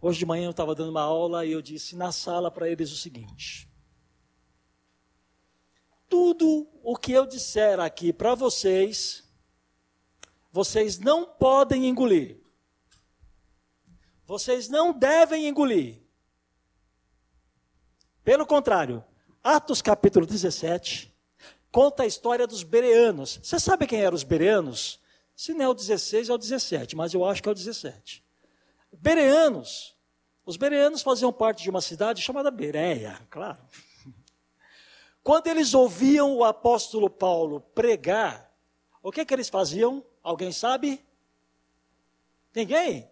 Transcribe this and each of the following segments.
Hoje de manhã eu estava dando uma aula e eu disse na sala para eles o seguinte: tudo o que eu disser aqui para vocês, vocês não podem engolir. Vocês não devem engolir. Pelo contrário, Atos capítulo 17 conta a história dos bereanos. Você sabe quem eram os bereanos? Se não é o 16, é o 17, mas eu acho que é o 17. Bereanos. Os bereanos faziam parte de uma cidade chamada Bereia, claro. Quando eles ouviam o apóstolo Paulo pregar, o que, que eles faziam? Alguém sabe? Ninguém?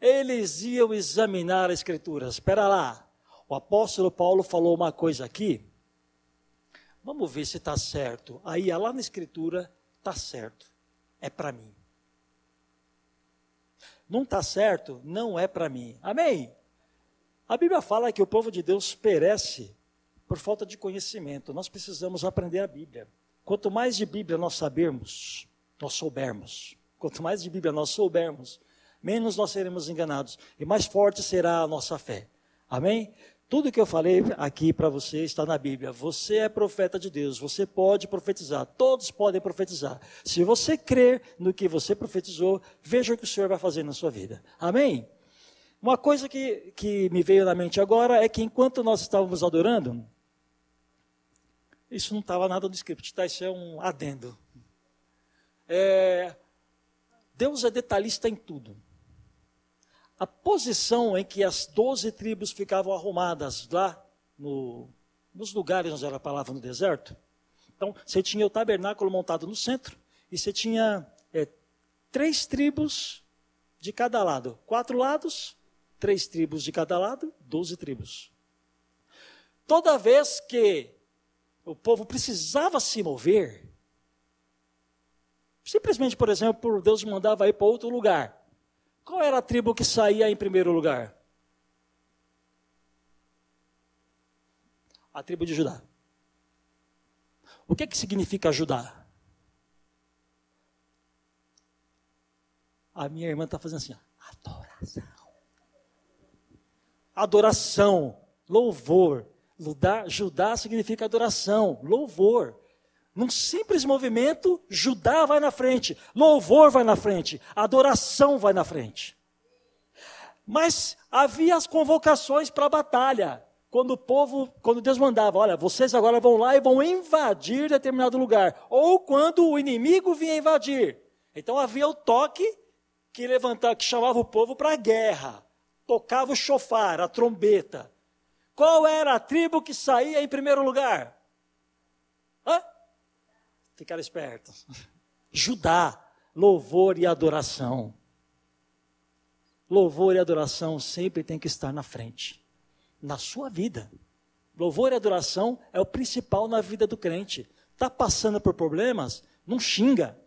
Eles iam examinar as escrituras. Espera lá, o apóstolo Paulo falou uma coisa aqui. Vamos ver se está certo. Aí, lá na escritura, está certo. É para mim não está certo, não é para mim. Amém? A Bíblia fala que o povo de Deus perece por falta de conhecimento. Nós precisamos aprender a Bíblia. Quanto mais de Bíblia nós sabermos, nós soubermos. Quanto mais de Bíblia nós soubermos, menos nós seremos enganados e mais forte será a nossa fé. Amém? Tudo que eu falei aqui para você está na Bíblia. Você é profeta de Deus, você pode profetizar, todos podem profetizar. Se você crer no que você profetizou, veja o que o Senhor vai fazer na sua vida. Amém? Uma coisa que, que me veio na mente agora é que enquanto nós estávamos adorando, isso não estava nada no script, tá? Isso é um adendo. É, Deus é detalhista em tudo a posição em que as doze tribos ficavam arrumadas lá no, nos lugares onde era a palavra no deserto. Então, você tinha o tabernáculo montado no centro e você tinha é, três tribos de cada lado. Quatro lados, três tribos de cada lado, doze tribos. Toda vez que o povo precisava se mover, simplesmente, por exemplo, Deus mandava ir para outro lugar. Qual era a tribo que saía em primeiro lugar? A tribo de Judá. O que, que significa Judá? A minha irmã está fazendo assim: adoração. Adoração, louvor. Judá, Judá significa adoração, louvor. Num simples movimento, Judá vai na frente, louvor vai na frente, adoração vai na frente. Mas havia as convocações para a batalha. Quando o povo, quando Deus mandava, olha, vocês agora vão lá e vão invadir determinado lugar. Ou quando o inimigo vinha invadir. Então havia o toque que levantava, que chamava o povo para a guerra. Tocava o chofar, a trombeta. Qual era a tribo que saía em primeiro lugar? Ficar esperto. Judá, louvor e adoração. Louvor e adoração sempre tem que estar na frente. Na sua vida. Louvor e adoração é o principal na vida do crente. Está passando por problemas? Não xinga.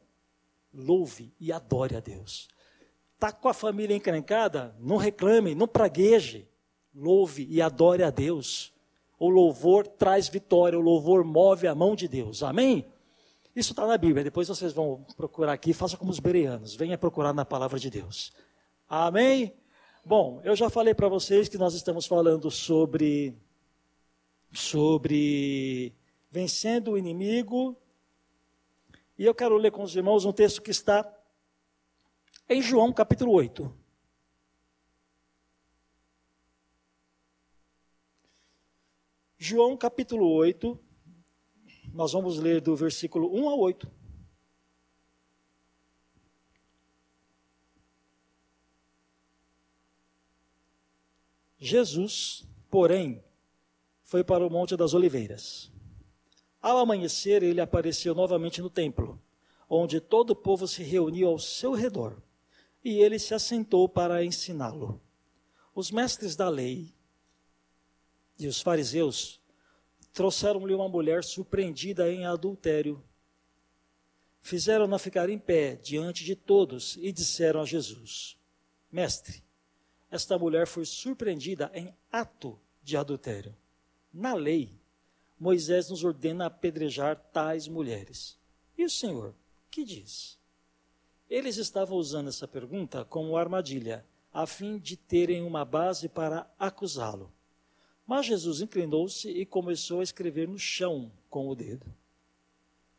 Louve e adore a Deus. Está com a família encrencada? Não reclame, não pragueje. Louve e adore a Deus. O louvor traz vitória, o louvor move a mão de Deus. Amém? Isso está na Bíblia. Depois vocês vão procurar aqui. Faça como os bereanos. Venha procurar na palavra de Deus. Amém? Bom, eu já falei para vocês que nós estamos falando sobre sobre vencendo o inimigo. E eu quero ler com os irmãos um texto que está em João capítulo 8. João capítulo 8, nós vamos ler do versículo 1 a 8. Jesus, porém, foi para o Monte das Oliveiras. Ao amanhecer, ele apareceu novamente no templo, onde todo o povo se reuniu ao seu redor, e ele se assentou para ensiná-lo. Os mestres da lei e os fariseus trouxeram-lhe uma mulher surpreendida em adultério. Fizeram-na ficar em pé diante de todos e disseram a Jesus: Mestre, esta mulher foi surpreendida em ato de adultério. Na lei, Moisés nos ordena apedrejar tais mulheres. E o Senhor, que diz? Eles estavam usando essa pergunta como armadilha, a fim de terem uma base para acusá-lo. Mas Jesus inclinou-se e começou a escrever no chão com o dedo.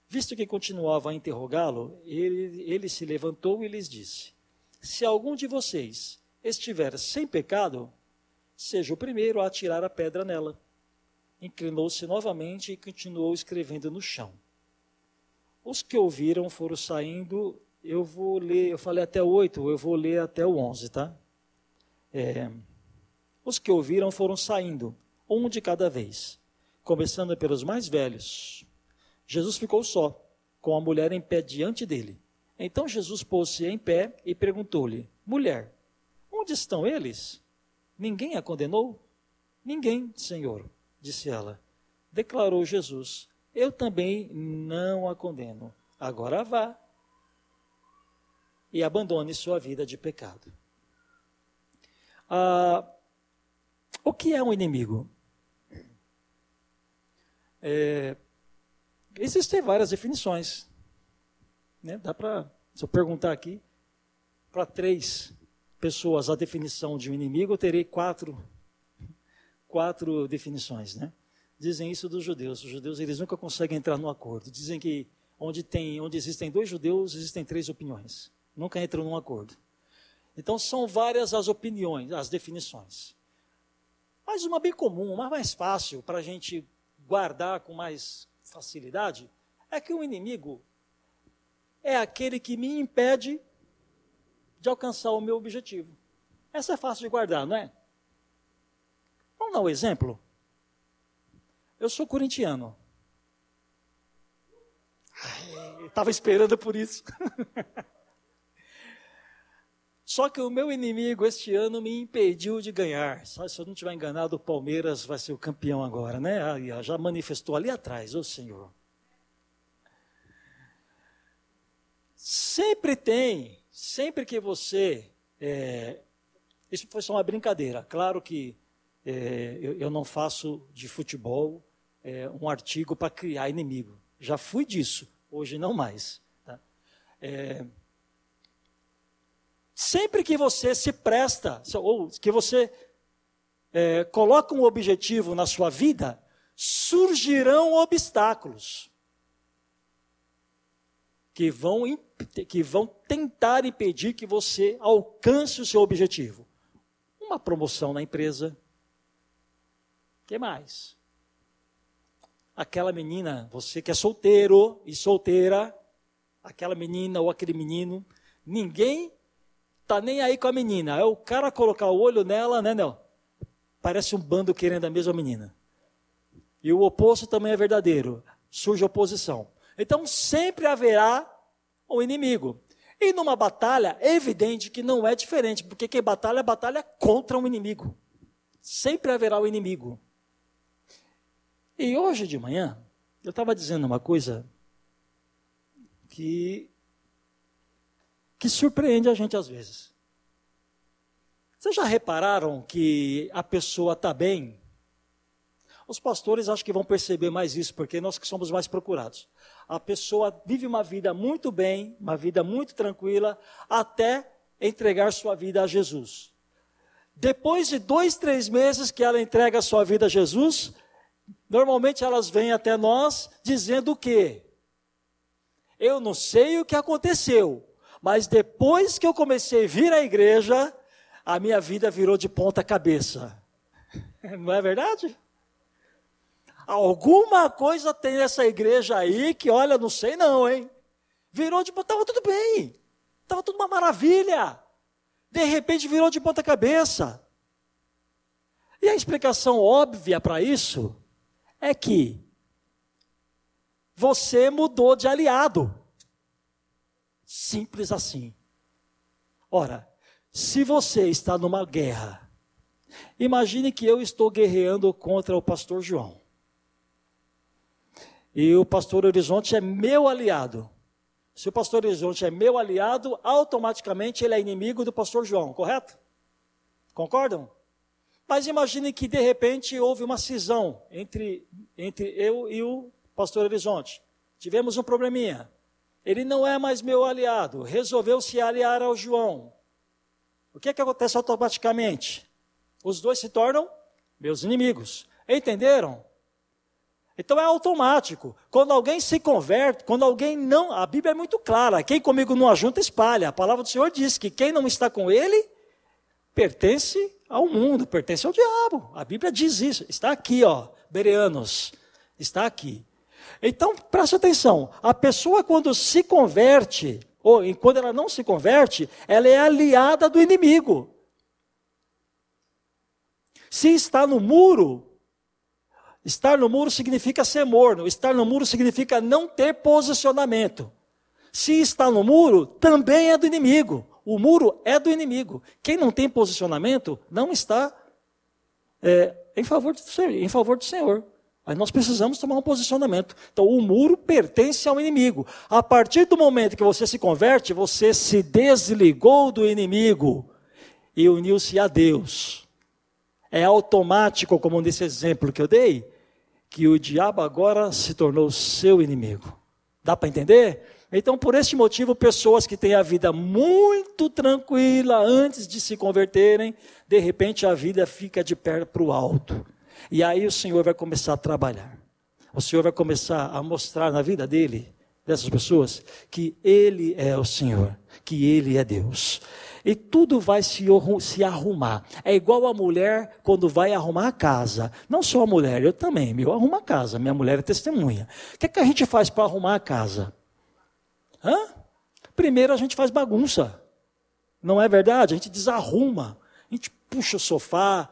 Visto que continuava a interrogá-lo, ele, ele se levantou e lhes disse: Se algum de vocês estiver sem pecado, seja o primeiro a atirar a pedra nela. Inclinou-se novamente e continuou escrevendo no chão. Os que ouviram foram saindo. Eu vou ler, eu falei até o 8, eu vou ler até o 11, tá? É, os que ouviram foram saindo, um de cada vez, começando pelos mais velhos. Jesus ficou só, com a mulher em pé diante dele. Então Jesus pôs-se em pé e perguntou-lhe: Mulher, onde estão eles? Ninguém a condenou? Ninguém, Senhor, disse ela. Declarou Jesus: Eu também não a condeno. Agora vá e abandone sua vida de pecado. Ah, o que é um inimigo? É, existem várias definições. Né? Dá para, se eu perguntar aqui, para três pessoas a definição de um inimigo, eu terei quatro, quatro definições. Né? Dizem isso dos judeus. Os judeus eles nunca conseguem entrar no acordo. Dizem que onde, tem, onde existem dois judeus, existem três opiniões. Nunca entram num acordo. Então são várias as opiniões, as definições. Mas uma bem comum, uma mais fácil para a gente guardar com mais facilidade, é que o inimigo é aquele que me impede de alcançar o meu objetivo. Essa é fácil de guardar, não é? Vamos dar um exemplo? Eu sou corintiano. Estava esperando por isso. Só que o meu inimigo este ano me impediu de ganhar. Só se eu não estiver enganado, o Palmeiras vai ser o campeão agora, né? Já manifestou ali atrás, ô Senhor. Sempre tem, sempre que você. É, isso foi só uma brincadeira. Claro que é, eu, eu, não faço de futebol é, um artigo para criar inimigo. Já fui disso, hoje não mais. Tá? É, Sempre que você se presta, ou que você é, coloca um objetivo na sua vida, surgirão obstáculos que vão, que vão tentar impedir que você alcance o seu objetivo. Uma promoção na empresa. O que mais? Aquela menina, você que é solteiro e solteira, aquela menina ou aquele menino, ninguém tá nem aí com a menina. É o cara colocar o olho nela, né, não? Parece um bando querendo a mesma menina. E o oposto também é verdadeiro. Surge oposição. Então sempre haverá um inimigo. E numa batalha, é evidente que não é diferente, porque quem batalha, batalha contra um inimigo. Sempre haverá o um inimigo. E hoje de manhã, eu estava dizendo uma coisa que que surpreende a gente às vezes. Vocês já repararam que a pessoa está bem? Os pastores acho que vão perceber mais isso, porque nós que somos mais procurados. A pessoa vive uma vida muito bem, uma vida muito tranquila, até entregar sua vida a Jesus. Depois de dois, três meses que ela entrega sua vida a Jesus, normalmente elas vêm até nós dizendo o quê? Eu não sei o que aconteceu, mas depois que eu comecei a vir à igreja, a minha vida virou de ponta cabeça. Não é verdade? Alguma coisa tem nessa igreja aí que, olha, não sei não, hein? Virou de ponta, estava tudo bem. Estava tudo uma maravilha. De repente virou de ponta cabeça. E a explicação óbvia para isso é que você mudou de aliado. Simples assim. Ora, se você está numa guerra Imagine que eu estou guerreando contra o pastor João. E o pastor Horizonte é meu aliado. Se o pastor Horizonte é meu aliado, automaticamente ele é inimigo do pastor João, correto? Concordam? Mas imagine que de repente houve uma cisão entre, entre eu e o pastor Horizonte. Tivemos um probleminha. Ele não é mais meu aliado, resolveu se aliar ao João. O que, é que acontece automaticamente? Os dois se tornam meus inimigos. Entenderam? Então é automático. Quando alguém se converte, quando alguém não. A Bíblia é muito clara: quem comigo não ajunta, espalha. A palavra do Senhor diz que quem não está com ele pertence ao mundo, pertence ao diabo. A Bíblia diz isso. Está aqui, ó, Bereanos. Está aqui. Então, preste atenção. A pessoa, quando se converte, ou quando ela não se converte, ela é aliada do inimigo. Se está no muro, Estar no muro significa ser morno, estar no muro significa não ter posicionamento. Se está no muro, também é do inimigo. O muro é do inimigo. Quem não tem posicionamento não está é, em, favor do, em favor do Senhor. Aí nós precisamos tomar um posicionamento. Então, o muro pertence ao inimigo. A partir do momento que você se converte, você se desligou do inimigo e uniu-se a Deus. É automático, como nesse exemplo que eu dei, que o diabo agora se tornou seu inimigo. Dá para entender? Então, por este motivo, pessoas que têm a vida muito tranquila antes de se converterem, de repente a vida fica de pé para o alto. E aí o Senhor vai começar a trabalhar. O Senhor vai começar a mostrar na vida dele, dessas pessoas, que Ele é o Senhor, que Ele é Deus e tudo vai se, se arrumar. É igual a mulher quando vai arrumar a casa. Não só a mulher, eu também, eu arrumo a casa, minha mulher é testemunha. O que, é que a gente faz para arrumar a casa? Hã? Primeiro a gente faz bagunça. Não é verdade? A gente desarruma. A gente puxa o sofá,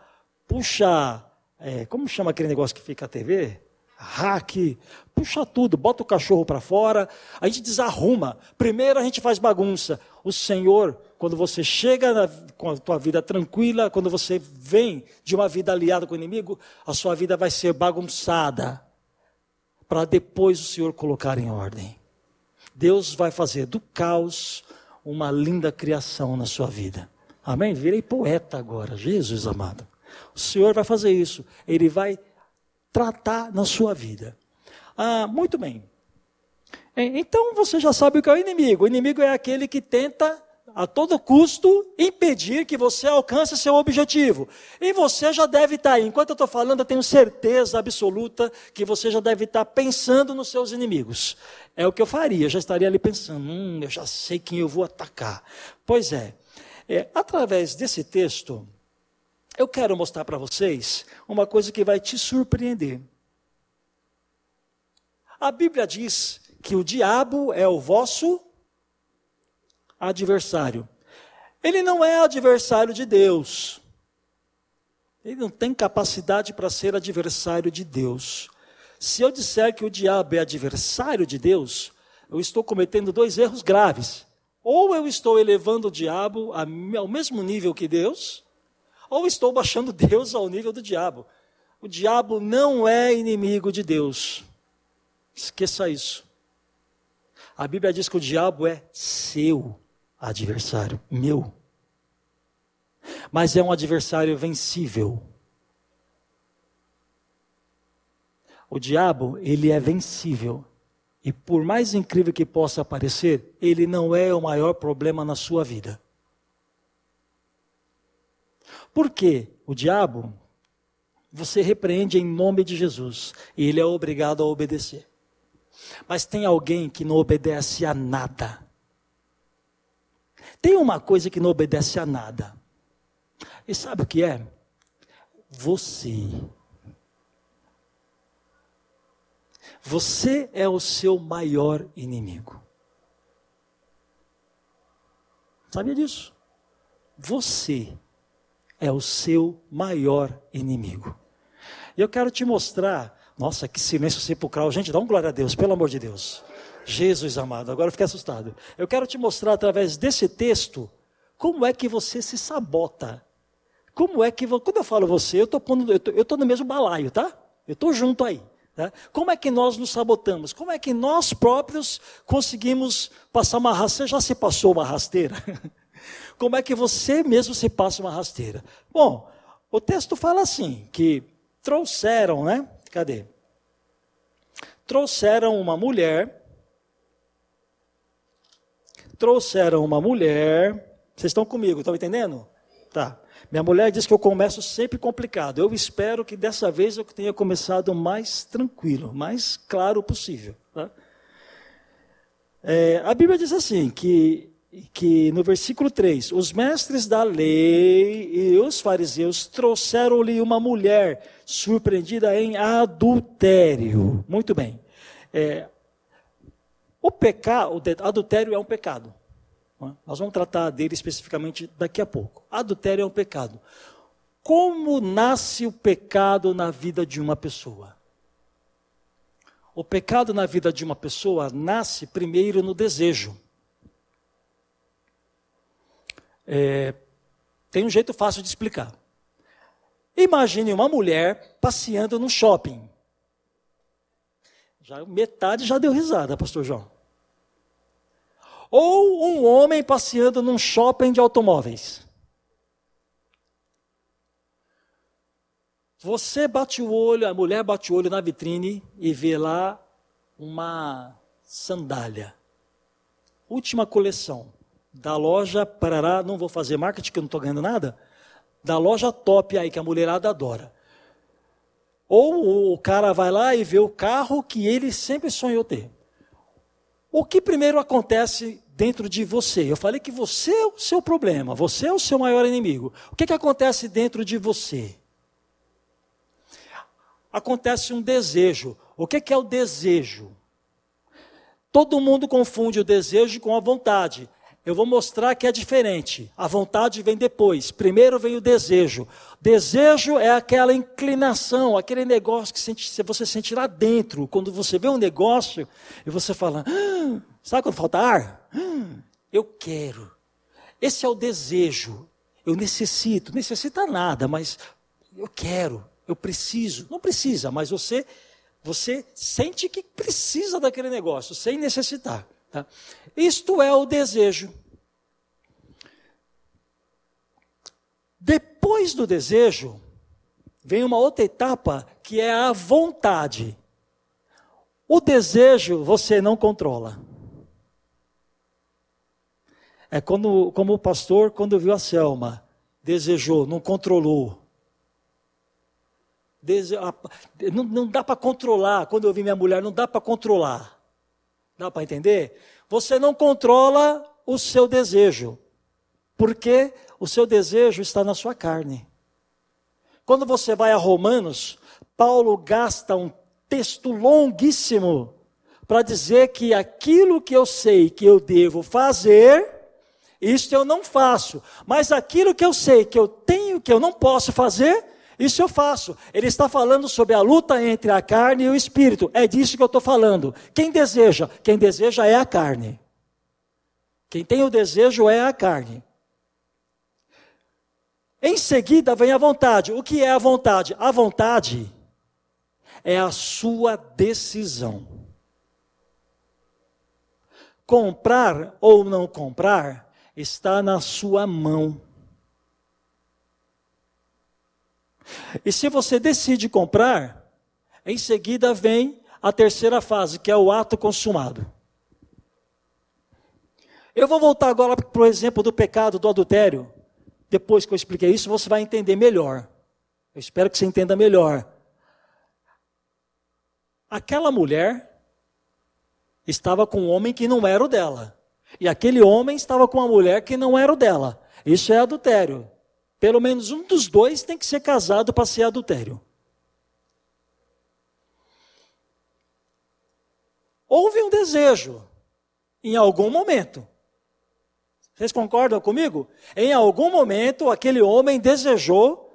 puxa. É, como chama aquele negócio que fica a TV? Hack, puxa tudo, bota o cachorro para fora, a gente desarruma. Primeiro a gente faz bagunça. O Senhor quando você chega na, com a tua vida tranquila, quando você vem de uma vida aliada com o inimigo, a sua vida vai ser bagunçada, para depois o Senhor colocar em ordem. Deus vai fazer do caos uma linda criação na sua vida. Amém? Virei poeta agora, Jesus amado. O Senhor vai fazer isso. Ele vai tratar na sua vida. Ah, muito bem. Então você já sabe o que é o inimigo. O inimigo é aquele que tenta a todo custo impedir que você alcance seu objetivo. E você já deve estar, enquanto eu estou falando, eu tenho certeza absoluta que você já deve estar pensando nos seus inimigos. É o que eu faria, já estaria ali pensando, hum, eu já sei quem eu vou atacar. Pois é, é através desse texto, eu quero mostrar para vocês uma coisa que vai te surpreender. A Bíblia diz que o diabo é o vosso adversário. Ele não é adversário de Deus. Ele não tem capacidade para ser adversário de Deus. Se eu disser que o diabo é adversário de Deus, eu estou cometendo dois erros graves. Ou eu estou elevando o diabo ao mesmo nível que Deus, ou estou baixando Deus ao nível do diabo. O diabo não é inimigo de Deus. Esqueça isso. A Bíblia diz que o diabo é seu adversário meu. Mas é um adversário vencível. O diabo, ele é vencível. E por mais incrível que possa parecer, ele não é o maior problema na sua vida. Por quê? O diabo, você repreende em nome de Jesus, e ele é obrigado a obedecer. Mas tem alguém que não obedece a nada. Tem uma coisa que não obedece a nada. E sabe o que é? Você. Você é o seu maior inimigo. Sabia disso? Você é o seu maior inimigo. E eu quero te mostrar. Nossa, que silêncio sepulcral. Gente, dá um glória a Deus, pelo amor de Deus. Jesus amado, agora eu fiquei assustado. Eu quero te mostrar através desse texto como é que você se sabota Como é que, quando eu falo você, eu estou no mesmo balaio, tá? Eu estou junto aí. Tá? Como é que nós nos sabotamos? Como é que nós próprios conseguimos passar uma rasteira? Já se passou uma rasteira? Como é que você mesmo se passa uma rasteira? Bom, o texto fala assim, que trouxeram, né? Cadê? Trouxeram uma mulher. Trouxeram uma mulher. Vocês estão comigo, estão entendendo? Tá. Minha mulher diz que eu começo sempre complicado. Eu espero que dessa vez eu tenha começado mais tranquilo, mais claro possível. Tá? É, a Bíblia diz assim, que, que no versículo 3, os mestres da lei e os fariseus trouxeram-lhe uma mulher surpreendida em adultério. Muito bem. É, o pecado, o adultério é um pecado. Nós vamos tratar dele especificamente daqui a pouco. Adultério é um pecado. Como nasce o pecado na vida de uma pessoa? O pecado na vida de uma pessoa nasce primeiro no desejo. É, tem um jeito fácil de explicar. Imagine uma mulher passeando no shopping. Já, metade já deu risada, pastor João. Ou um homem passeando num shopping de automóveis. Você bate o olho, a mulher bate o olho na vitrine e vê lá uma sandália. Última coleção. Da loja Parará, não vou fazer marketing que eu não estou ganhando nada. Da loja top aí que a mulherada adora. Ou o cara vai lá e vê o carro que ele sempre sonhou ter. O que primeiro acontece dentro de você? Eu falei que você é o seu problema, você é o seu maior inimigo. O que, que acontece dentro de você? Acontece um desejo. O que, que é o desejo? Todo mundo confunde o desejo com a vontade. Eu vou mostrar que é diferente. A vontade vem depois. Primeiro vem o desejo. Desejo é aquela inclinação, aquele negócio que você sente lá dentro. Quando você vê um negócio e você fala, ah, sabe quando falta ar? Ah, eu quero. Esse é o desejo. Eu necessito. Necessita nada, mas eu quero. Eu preciso. Não precisa, mas você, você sente que precisa daquele negócio, sem necessitar. Tá? Isto é o desejo. Depois do desejo, vem uma outra etapa que é a vontade. O desejo você não controla. É quando, como o pastor, quando viu a Selma, desejou, não controlou. Dese... Não, não dá para controlar. Quando eu vi minha mulher, não dá para controlar. Dá para entender? Você não controla o seu desejo, porque o seu desejo está na sua carne. Quando você vai a Romanos, Paulo gasta um texto longuíssimo para dizer que aquilo que eu sei que eu devo fazer, isso eu não faço, mas aquilo que eu sei que eu tenho que eu não posso fazer, isso eu faço. Ele está falando sobre a luta entre a carne e o espírito. É disso que eu estou falando. Quem deseja? Quem deseja é a carne. Quem tem o desejo é a carne. Em seguida vem a vontade. O que é a vontade? A vontade é a sua decisão. Comprar ou não comprar está na sua mão. E se você decide comprar, em seguida vem a terceira fase, que é o ato consumado. Eu vou voltar agora para o exemplo do pecado do adultério. Depois que eu expliquei isso, você vai entender melhor. Eu espero que você entenda melhor. Aquela mulher estava com um homem que não era o dela. E aquele homem estava com uma mulher que não era o dela. Isso é adultério. Pelo menos um dos dois tem que ser casado para ser adultério. Houve um desejo em algum momento. Vocês concordam comigo? Em algum momento, aquele homem desejou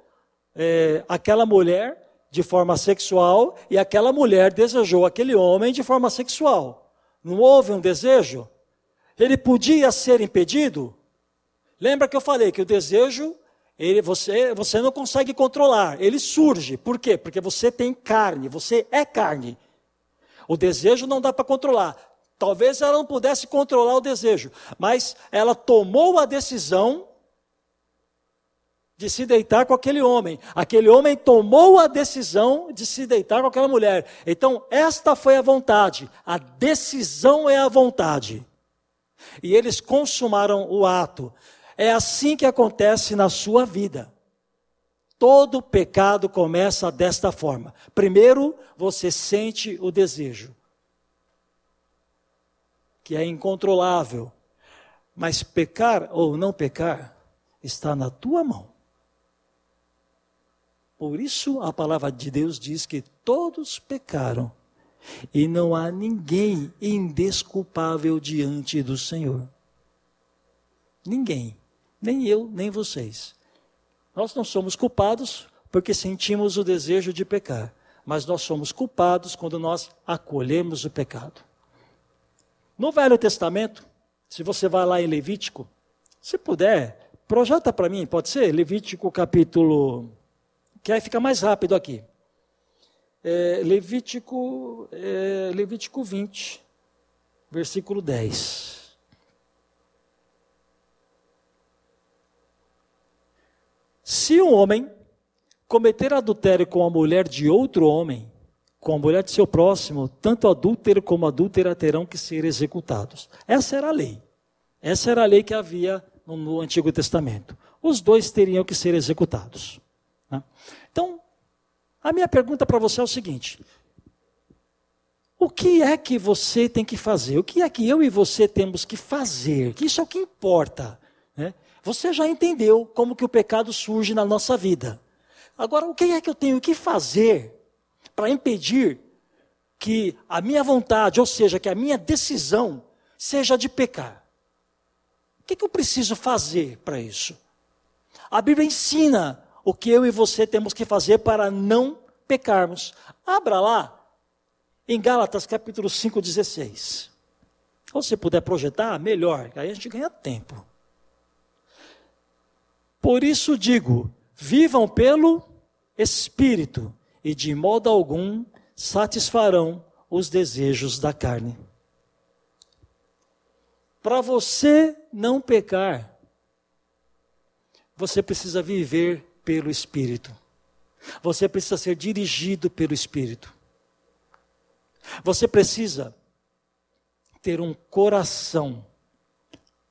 é, aquela mulher de forma sexual e aquela mulher desejou aquele homem de forma sexual. Não houve um desejo? Ele podia ser impedido? Lembra que eu falei que o desejo Ele, você, você não consegue controlar, ele surge. Por quê? Porque você tem carne, você é carne. O desejo não dá para controlar. Talvez ela não pudesse controlar o desejo, mas ela tomou a decisão de se deitar com aquele homem. Aquele homem tomou a decisão de se deitar com aquela mulher. Então, esta foi a vontade. A decisão é a vontade. E eles consumaram o ato. É assim que acontece na sua vida. Todo pecado começa desta forma. Primeiro, você sente o desejo, que é incontrolável. Mas pecar ou não pecar está na tua mão. Por isso a palavra de Deus diz que todos pecaram e não há ninguém indesculpável diante do Senhor. Ninguém, nem eu, nem vocês. Nós não somos culpados porque sentimos o desejo de pecar, mas nós somos culpados quando nós acolhemos o pecado. No Velho Testamento, se você vai lá em Levítico, se puder, projeta para mim, pode ser? Levítico capítulo que aí fica mais rápido aqui. É, Levítico, é, Levítico 20, versículo 10. Se um homem cometer adultério com a mulher de outro homem, com a mulher de seu próximo, tanto adúltero como adúltera terão que ser executados. Essa era a lei. Essa era a lei que havia no, no Antigo Testamento. Os dois teriam que ser executados. Né? Então, a minha pergunta para você é o seguinte: o que é que você tem que fazer? O que é que eu e você temos que fazer? Que isso é o que importa. Você já entendeu como que o pecado surge na nossa vida. Agora, o que é que eu tenho que fazer para impedir que a minha vontade, ou seja, que a minha decisão, seja de pecar? O que, é que eu preciso fazer para isso? A Bíblia ensina o que eu e você temos que fazer para não pecarmos. Abra lá em Gálatas capítulo 5, 16. Ou se puder projetar, melhor, aí a gente ganha tempo. Por isso digo: vivam pelo Espírito, e de modo algum satisfarão os desejos da carne. Para você não pecar, você precisa viver pelo Espírito. Você precisa ser dirigido pelo Espírito. Você precisa ter um coração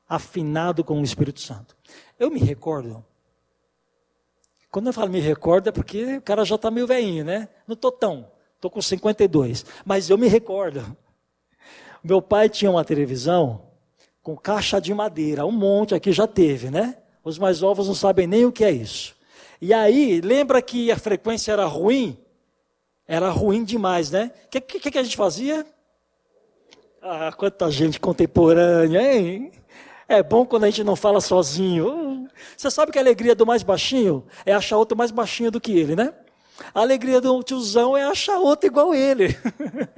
afinado com o Espírito Santo. Eu me recordo. Quando eu falo me recordo é porque o cara já está meio velhinho, né? Não estou tão. Estou com 52. Mas eu me recordo. Meu pai tinha uma televisão com caixa de madeira. Um monte aqui já teve, né? Os mais novos não sabem nem o que é isso. E aí, lembra que a frequência era ruim? Era ruim demais, né? O que, que, que, a gente fazia? Ah, quanta gente contemporânea, hein? É bom quando a gente não fala sozinho. Você sabe que a alegria do mais baixinho é achar outro mais baixinho do que ele, né? A alegria do tiozão é achar outro igual ele.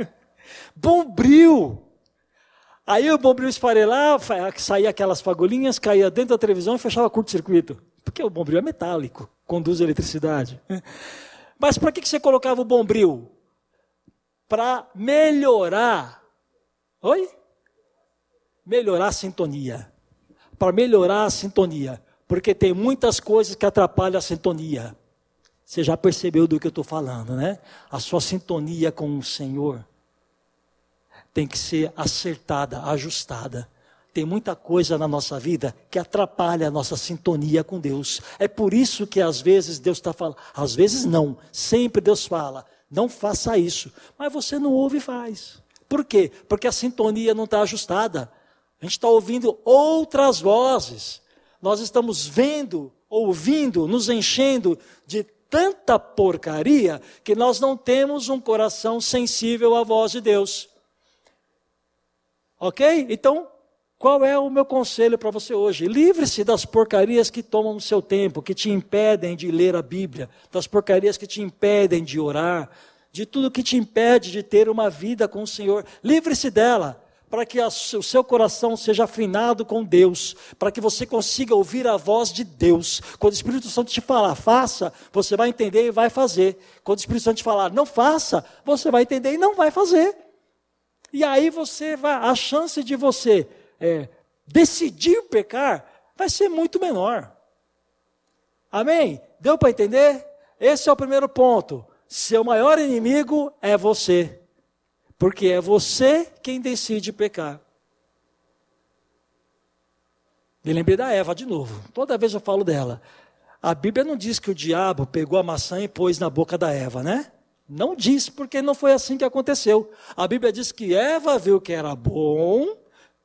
Bombril! Aí o bombril esfarelava, saía aquelas fagulhinhas, caía dentro da televisão e fechava curto-circuito. Porque o bombril é metálico, conduz eletricidade. Mas para que você colocava o bombril? Para melhorar. Oi? Melhorar a sintonia. Para melhorar a sintonia. Porque tem muitas coisas que atrapalham a sintonia. Você já percebeu do que eu estou falando, né? A sua sintonia com o Senhor tem que ser acertada, ajustada. Tem muita coisa na nossa vida que atrapalha a nossa sintonia com Deus. É por isso que às vezes Deus está falando, às vezes não, sempre Deus fala, não faça isso. Mas você não ouve e faz. Por quê? Porque a sintonia não está ajustada. A gente está ouvindo outras vozes. Nós estamos vendo, ouvindo, nos enchendo de tanta porcaria que nós não temos um coração sensível à voz de Deus. Ok? Então, qual é o meu conselho para você hoje? Livre-se das porcarias que tomam o seu tempo, que te impedem de ler a Bíblia, das porcarias que te impedem de orar, de tudo que te impede de ter uma vida com o Senhor. Livre-se dela, para que o seu coração seja afinado com Deus, para que você consiga ouvir a voz de Deus. Quando o Espírito Santo te falar, faça, você vai entender e vai fazer. Quando o Espírito Santo te falar, não faça, você vai entender e não vai fazer. E aí você vai, a chance de você é, decidir pecar vai ser muito menor. Amém? Deu para entender? Esse é o primeiro ponto. Seu maior inimigo é você. Porque é você quem decide pecar. Me lembrei da Eva de novo. Toda vez eu falo dela. A Bíblia não diz que o diabo pegou a maçã e pôs na boca da Eva, né? Não diz, porque não foi assim que aconteceu. A Bíblia diz que Eva viu que era bom,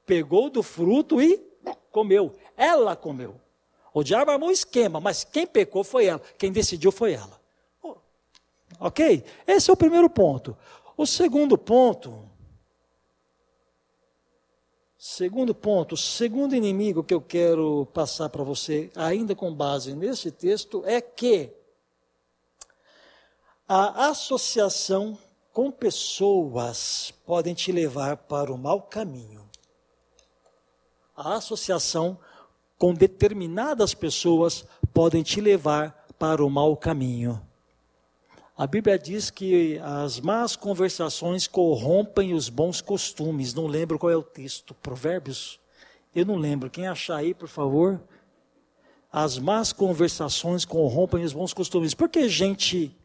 pegou do fruto e comeu. Ela comeu. O diabo armou um esquema, mas quem pecou foi ela. Quem decidiu foi ela. Ok? Esse é o primeiro ponto. O segundo ponto, segundo ponto, o segundo inimigo que eu quero passar para você, ainda com base nesse texto, é que a associação com pessoas podem te levar para o mau caminho. A associação com determinadas pessoas podem te levar para o mau caminho. A Bíblia diz que as más conversações corrompem os bons costumes. Não lembro qual é o texto. Provérbios? Eu não lembro. Quem achar aí, por favor? As más conversações corrompem os bons costumes. Porque gente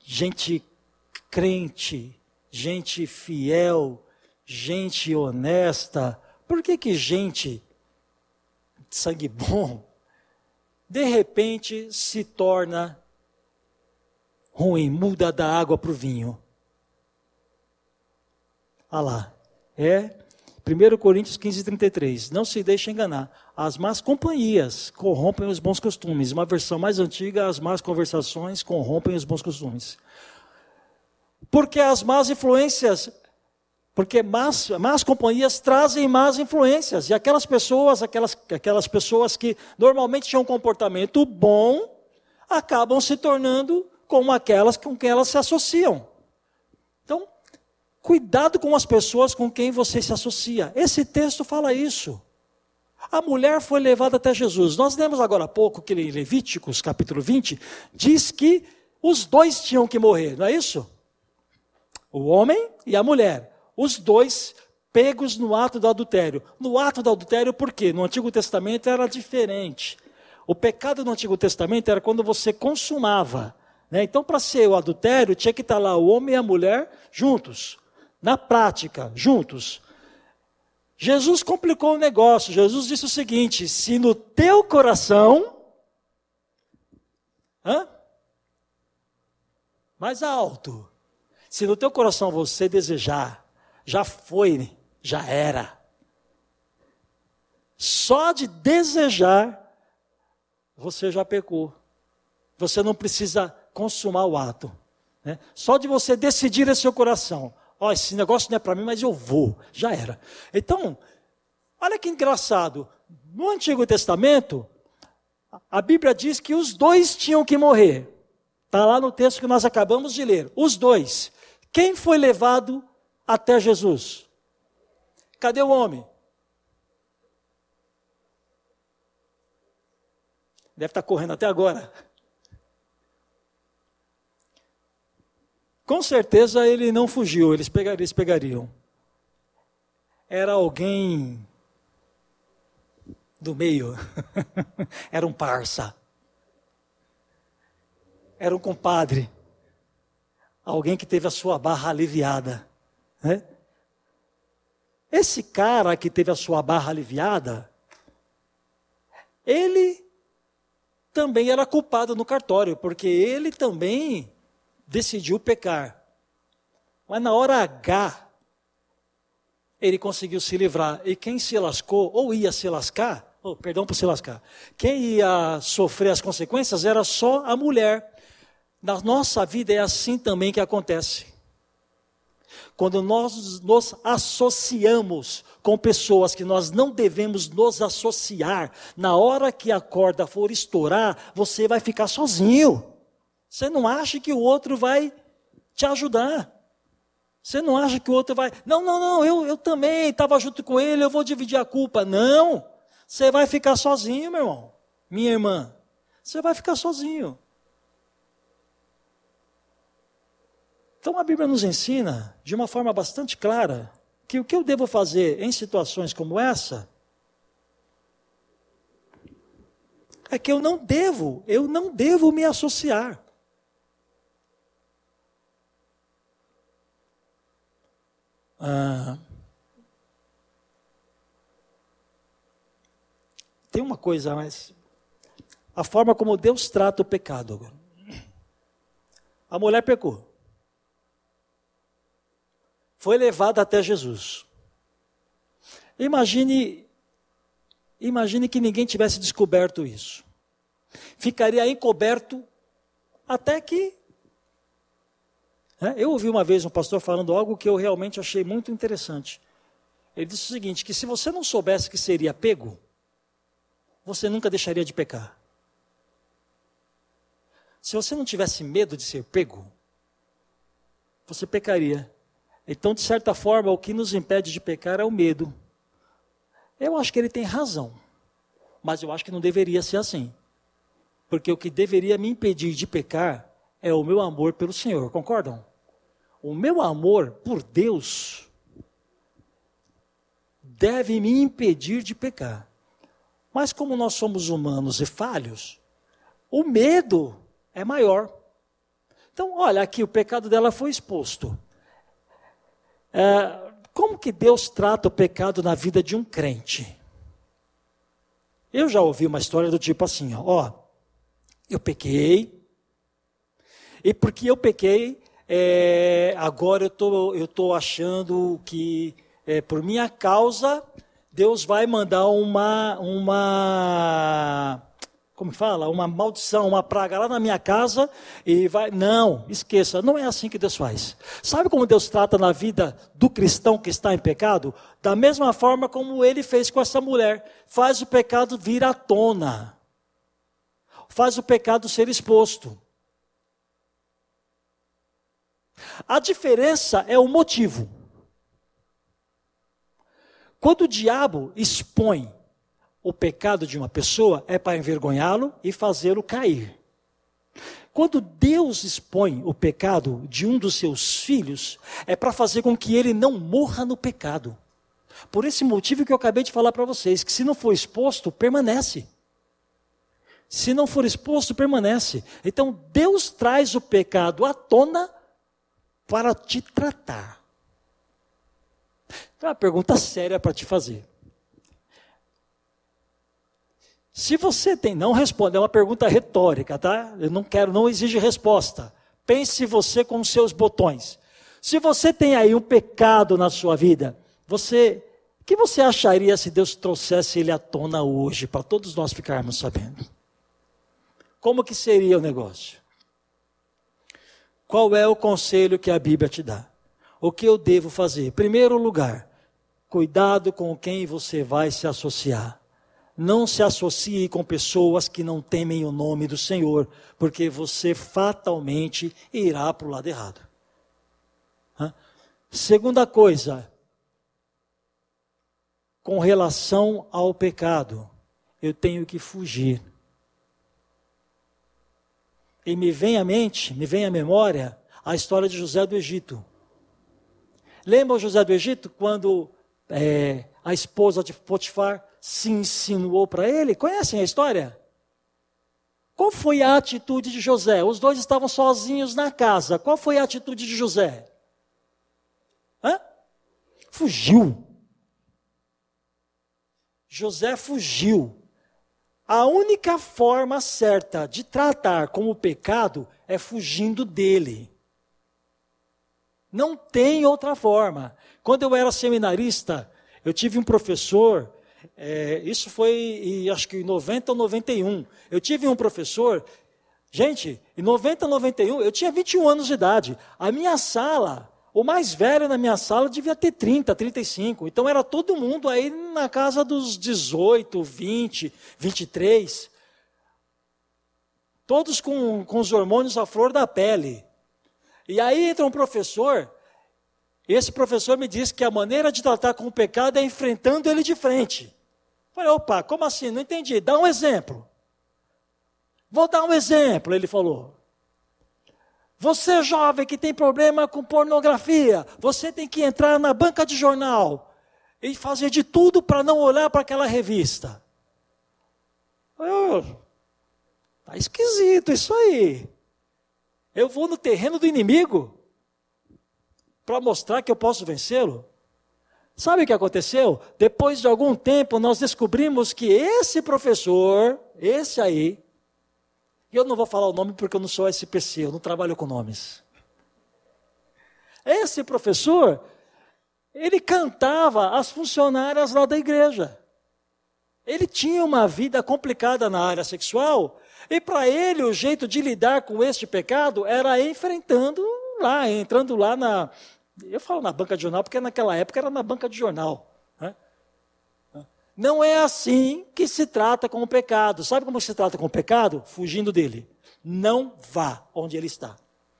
gente crente, gente fiel, gente honesta, por que que gente sangue bom de repente se torna ruim, muda da água para o vinho. Ah lá, é 1 Coríntios 15, 33. Não se deixe enganar. As más companhias corrompem os bons costumes. Uma versão mais antiga, as más conversações corrompem os bons costumes. Porque as más influências, porque más, más companhias trazem más influências. E aquelas pessoas, aquelas, aquelas pessoas que normalmente tinham um comportamento bom, acabam se tornando como aquelas com quem elas se associam. Então, cuidado com as pessoas com quem você se associa. Esse texto fala isso. A mulher foi levada até Jesus. Nós lemos agora há pouco que em Levíticos, capítulo 20, diz que os dois tinham que morrer, não é isso? O homem e a mulher. Os dois pegos no ato do adultério. No ato do adultério, por quê? No Antigo Testamento era diferente. O pecado no Antigo Testamento era quando você consumava né? Então, para ser o adultério, tinha que estar lá o homem e a mulher juntos, na prática, juntos. Jesus complicou o negócio. Jesus disse o seguinte: se no teu coração. Hã? Mais alto. Se no teu coração você desejar, já foi, já era. Só de desejar, você já pecou. Você não precisa consumar o ato. Né? Só de você decidir em seu coração, ó, oh, esse negócio não é para mim, mas eu vou, já era. Então, olha que engraçado, no Antigo Testamento, a Bíblia diz que os dois tinham que morrer. Está lá no texto que nós acabamos de ler. Os dois. Quem foi levado até Jesus? Cadê o homem? Deve estar correndo até agora. Com certeza ele não fugiu, eles pegariam. Eles pegariam. Era alguém do meio, era um parça, era um compadre, alguém que teve a sua barra aliviada. Né? Esse cara que teve a sua barra aliviada, ele também era culpado no cartório, porque ele também decidiu pecar. Mas na hora H, ele conseguiu se livrar. E quem se lascou, ou ia se lascar, oh, perdão por se lascar, quem ia sofrer as consequências era só a mulher. Na nossa vida é assim também que acontece. Quando nós nos associamos com pessoas que nós não devemos nos associar, na hora que a corda for estourar, você vai ficar sozinho. Você não acha que o outro vai te ajudar. Você não acha que o outro vai. Não, não, não, eu, eu também estava junto com ele, eu vou dividir a culpa. Não! Você vai ficar sozinho, meu irmão. Minha irmã. Você vai ficar sozinho. Então a Bíblia nos ensina, de uma forma bastante clara, que o que eu devo fazer em situações como essa é que eu não devo, eu não devo me associar. Ah, tem uma coisa mais. A forma como Deus trata o pecado. A mulher pecou. Foi levada até Jesus. Imagine, imagine que ninguém tivesse descoberto isso. Ficaria encoberto até que? Eu ouvi uma vez um pastor falando algo que eu realmente achei muito interessante. Ele disse o seguinte: que se você não soubesse que seria pego, você nunca deixaria de pecar. Se você não tivesse medo de ser pego, você pecaria. Então, de certa forma, o que nos impede de pecar é o medo. Eu acho que ele tem razão, mas eu acho que não deveria ser assim. Porque o que deveria me impedir de pecar é o meu amor pelo Senhor, concordam? O meu amor por Deus deve me impedir de pecar. Mas como nós somos humanos e falhos, o medo é maior. Então, olha aqui, o pecado dela foi exposto. É, como que Deus trata o pecado na vida de um crente? Eu já ouvi uma história do tipo assim, ó, eu pequei, e porque eu pequei, é, agora eu tô, estou tô achando que é, por minha causa Deus vai mandar uma, uma, como fala, uma maldição, uma praga lá na minha casa e vai. Não, esqueça, não é assim que Deus faz. Sabe como Deus trata na vida do cristão que está em pecado? Da mesma forma como ele fez com essa mulher. Faz o pecado vir à tona. Faz o pecado ser exposto. A diferença é o motivo. Quando o diabo expõe o pecado de uma pessoa, é para envergonhá-lo e fazê-lo cair. Quando Deus expõe o pecado de um dos seus filhos, é para fazer com que ele não morra no pecado. Por esse motivo que eu acabei de falar para vocês, que se não for exposto, permanece. Se não for exposto, permanece. Então Deus traz o pecado à tona para te tratar. Então, é uma pergunta séria para te fazer. Se você tem, não responde, é uma pergunta retórica, tá? Eu não quero, não exige resposta. Pense você com os seus botões. Se você tem aí um pecado na sua vida, você, o que você acharia se Deus trouxesse ele à tona hoje, para todos nós ficarmos sabendo? Como que seria o negócio? Qual é o conselho que a Bíblia te dá? O que eu devo fazer? Primeiro lugar, cuidado com quem você vai se associar. Não se associe com pessoas que não temem o nome do Senhor, porque você fatalmente irá para o lado errado. Segunda coisa, com relação ao pecado, eu tenho que fugir. E me vem à mente, me vem à memória, a história de José do Egito. Lembra o José do Egito quando é, a esposa de Potifar se insinuou para ele? Conhecem a história? Qual foi a atitude de José? Os dois estavam sozinhos na casa. Qual foi a atitude de José? Hã? Fugiu. José fugiu. A única forma certa de tratar com o pecado é fugindo dele. Não tem outra forma. Quando eu era seminarista, eu tive um professor, é, isso foi acho que em 90 ou 91. Eu tive um professor, gente, em 90 ou 91, eu tinha 21 anos de idade. A minha sala o mais velho na minha sala devia ter 30, 35. Então era todo mundo aí na casa dos 18, 20, 23. Todos com, com os hormônios à flor da pele. E aí entra um professor Esse professor me disse que a maneira de tratar com o pecado é enfrentando ele de frente. Falei, opa, como assim? Não entendi. Dá um exemplo. Vou dar um exemplo, ele falou. Você jovem que tem problema com pornografia, você tem que entrar na banca de jornal e fazer de tudo para não olhar para aquela revista. Oh, tá esquisito isso aí. Eu vou no terreno do inimigo para mostrar que eu posso vencê-lo. Sabe o que aconteceu? Depois de algum tempo, nós descobrimos que esse professor, esse aí, e eu não vou falar o nome porque eu não sou SPC, eu não trabalho com nomes. Esse professor, ele cantava as funcionárias lá da igreja. Ele tinha uma vida complicada na área sexual, e para ele o jeito de lidar com este pecado era enfrentando lá, entrando lá na. Eu falo na banca de jornal porque naquela época era na banca de jornal. Não é assim que se trata com o pecado. Sabe como se trata com o pecado? Fugindo dele. Não vá onde ele está.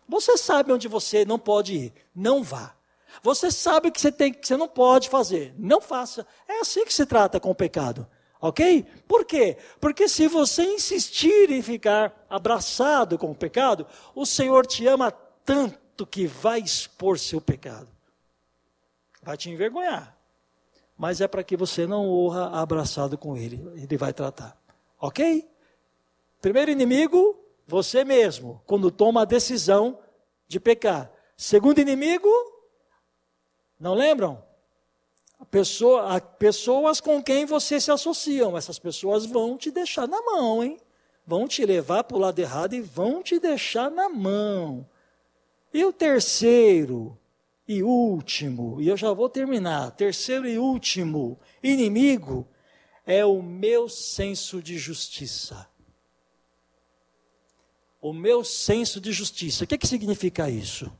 Você sabe onde você não pode ir. Não vá. Você sabe que você tem que você não pode fazer. Não faça. É assim que se trata com o pecado. Ok? Por quê? Porque se você insistir em ficar abraçado com o pecado, o Senhor te ama tanto que vai expor seu pecado. Vai te envergonhar mas é para que você não honra abraçado com ele. Ele vai tratar. Ok? Primeiro inimigo, você mesmo, quando toma a decisão de pecar. Segundo inimigo, não lembram? Pessoa, pessoas com quem você se associam. Essas pessoas vão te deixar na mão, hein? Vão te levar para o lado errado e vão te deixar na mão. E o terceiro, e último, e eu já vou terminar, terceiro e último inimigo é o meu senso de justiça. O meu senso de justiça. O que, que significa isso?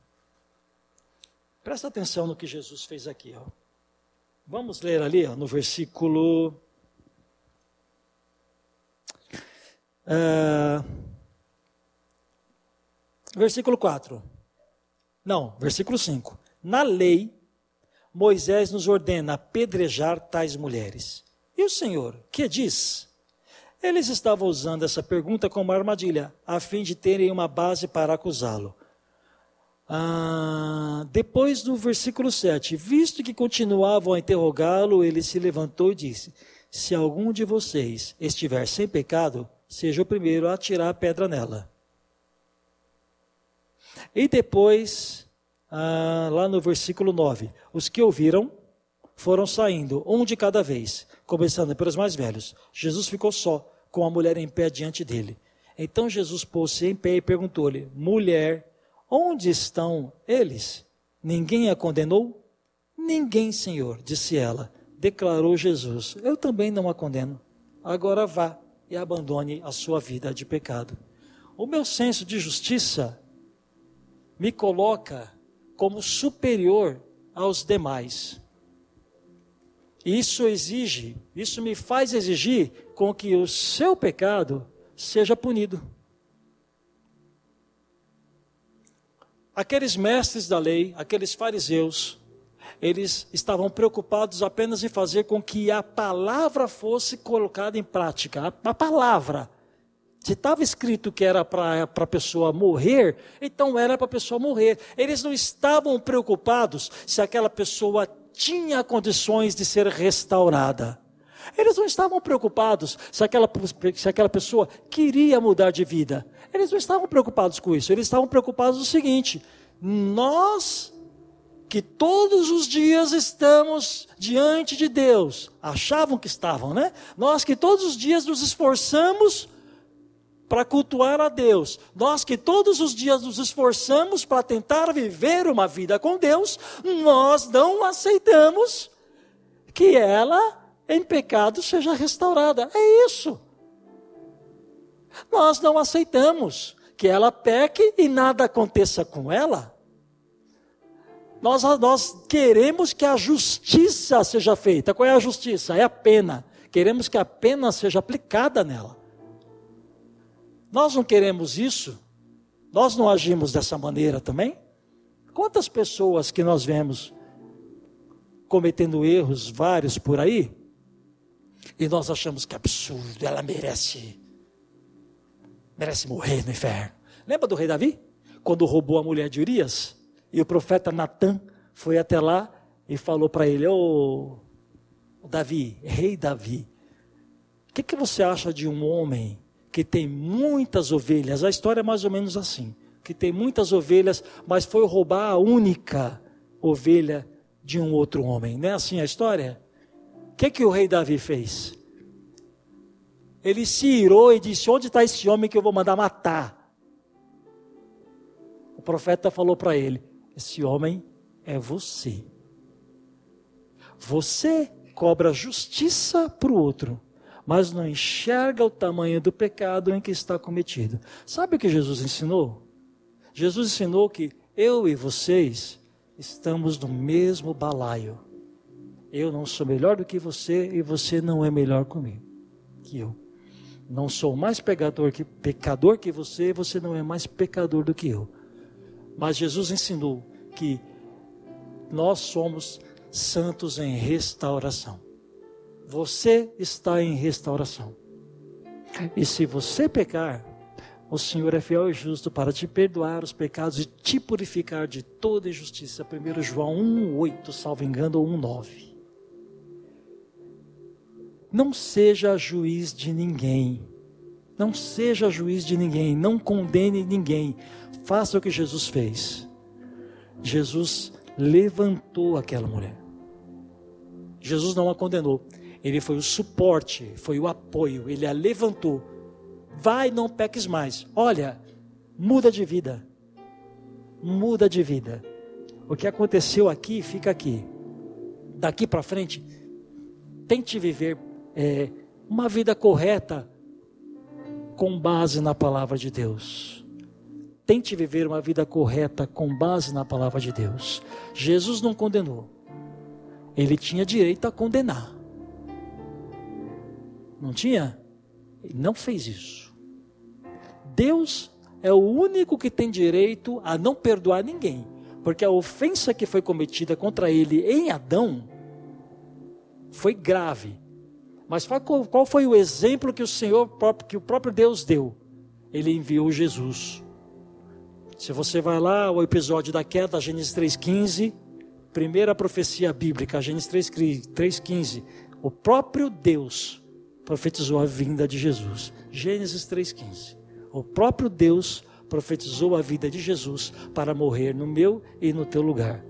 Presta atenção no que Jesus fez aqui. Ó. Vamos ler ali ó, no versículo. Uh, versículo 4. Não, versículo 5. Na lei, Moisés nos ordena apedrejar tais mulheres. E o Senhor, que diz? Eles estavam usando essa pergunta como armadilha, a fim de terem uma base para acusá-lo. Ah, depois do versículo 7, visto que continuavam a interrogá-lo, ele se levantou e disse: Se algum de vocês estiver sem pecado, seja o primeiro a atirar a pedra nela. E depois ah, lá no versículo 9: Os que ouviram foram saindo, um de cada vez, começando pelos mais velhos. Jesus ficou só, com a mulher em pé diante dele. Então Jesus pôs-se em pé e perguntou-lhe: Mulher, onde estão eles? Ninguém a condenou? Ninguém, Senhor, disse ela. Declarou Jesus: Eu também não a condeno. Agora vá e abandone a sua vida de pecado. O meu senso de justiça me coloca como superior aos demais. Isso exige, isso me faz exigir com que o seu pecado seja punido. Aqueles mestres da lei, aqueles fariseus, eles estavam preocupados apenas em fazer com que a palavra fosse colocada em prática. A, a palavra se estava escrito que era para a pessoa morrer, então era para a pessoa morrer. Eles não estavam preocupados se aquela pessoa tinha condições de ser restaurada. Eles não estavam preocupados se aquela, se aquela pessoa queria mudar de vida. Eles não estavam preocupados com isso. Eles estavam preocupados o seguinte: nós que todos os dias estamos diante de Deus, achavam que estavam, né? Nós que todos os dias nos esforçamos para cultuar a Deus. Nós que todos os dias nos esforçamos para tentar viver uma vida com Deus, nós não aceitamos que ela, em pecado, seja restaurada. É isso. Nós não aceitamos que ela peque e nada aconteça com ela. Nós, nós queremos que a justiça seja feita. Qual é a justiça? É a pena. Queremos que a pena seja aplicada nela. Nós não queremos isso? Nós não agimos dessa maneira também? Quantas pessoas que nós vemos cometendo erros vários por aí, e nós achamos que é absurdo, ela merece, merece morrer no inferno. Lembra do rei Davi? Quando roubou a mulher de Urias? E o profeta Natan foi até lá e falou para ele: Ô oh, Davi, rei Davi, o que, que você acha de um homem que tem muitas ovelhas? A história é mais ou menos assim: que tem muitas ovelhas, mas foi roubar a única ovelha de um outro homem. Não é assim a história? O que, que o rei Davi fez? Ele se irou e disse: Onde está esse homem que eu vou mandar matar? O profeta falou para ele: Esse homem é você. Você cobra justiça para o outro, mas não enxerga o tamanho do pecado em que está cometido. Sabe o que Jesus ensinou? Jesus ensinou que eu e vocês estamos no mesmo balaio. Eu não sou melhor do que você e você não é melhor comigo que eu. Não sou mais pecador que pecador que você, e você não é mais pecador do que eu. Mas Jesus ensinou que nós somos santos em restauração. Você está em restauração. E se você pecar, o Senhor é fiel e justo para te perdoar os pecados e te purificar de toda injustiça. 1 João 1,8, salvo engano, ou 1,9. Não seja juiz de ninguém. Não seja juiz de ninguém. Não condene ninguém. Faça o que Jesus fez. Jesus levantou aquela mulher. Jesus não a condenou. Ele foi o suporte, foi o apoio. Ele a levantou vai, não peques mais. Olha, muda de vida. Muda de vida. O que aconteceu aqui, fica aqui. Daqui para frente, tente viver é, uma vida correta com base na palavra de Deus. Tente viver uma vida correta com base na palavra de Deus. Jesus não condenou. Ele tinha direito a condenar. Não tinha? Ele não fez isso. Deus é o único que tem direito a não perdoar ninguém, porque a ofensa que foi cometida contra ele em Adão foi grave. Mas qual foi o exemplo que o Senhor, que o próprio Deus deu? Ele enviou Jesus. Se você vai lá ao episódio da queda, Gênesis 3,15, primeira profecia bíblica, Gênesis 3,15, o próprio Deus profetizou a vinda de Jesus. Gênesis 3,15. O próprio Deus profetizou a vida de Jesus para morrer no meu e no teu lugar.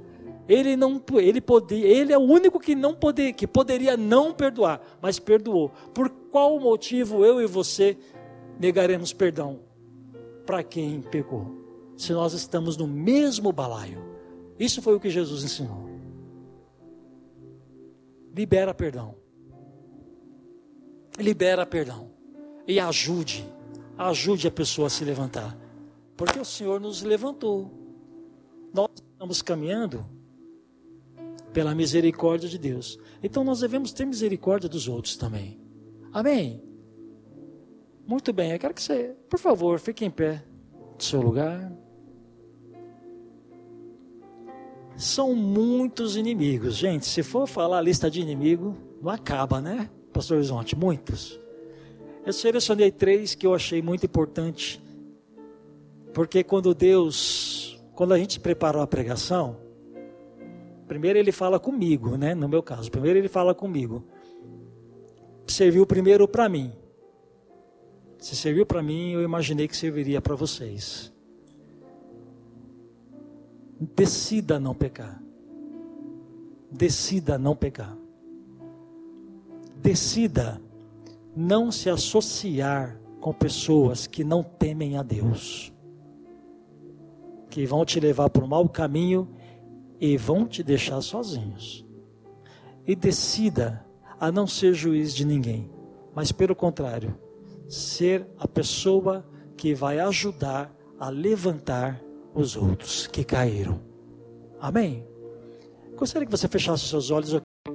Ele não, ele podia, ele é o único que não poder, que poderia não perdoar, mas perdoou. Por qual motivo eu e você negaremos perdão para quem pecou? Se nós estamos no mesmo balaio. Isso foi o que Jesus ensinou. Libera perdão. Libera perdão e ajude ajude a pessoa a se levantar. Porque o Senhor nos levantou. Nós estamos caminhando pela misericórdia de Deus. Então nós devemos ter misericórdia dos outros também. Amém? Muito bem, eu quero que você, por favor, fique em pé do seu lugar. São muitos inimigos, gente. Se for falar a lista de inimigo, não acaba, né, Pastor Horizonte? Muitos. Eu selecionei três que eu achei muito importante, porque quando Deus, quando a gente preparou a pregação, primeiro ele fala comigo, né? No meu caso, primeiro ele fala comigo. Serviu primeiro para mim. Se serviu para mim, eu imaginei que serviria para vocês. Decida não pecar. Decida não pecar. Decida não se associar com pessoas que não temem a Deus, que vão te levar para o mau caminho e vão te deixar sozinhos. E decida a não ser juiz de ninguém, mas pelo contrário, ser a pessoa que vai ajudar a levantar os outros que caíram. Amém? Gostaria que você fechasse seus olhos.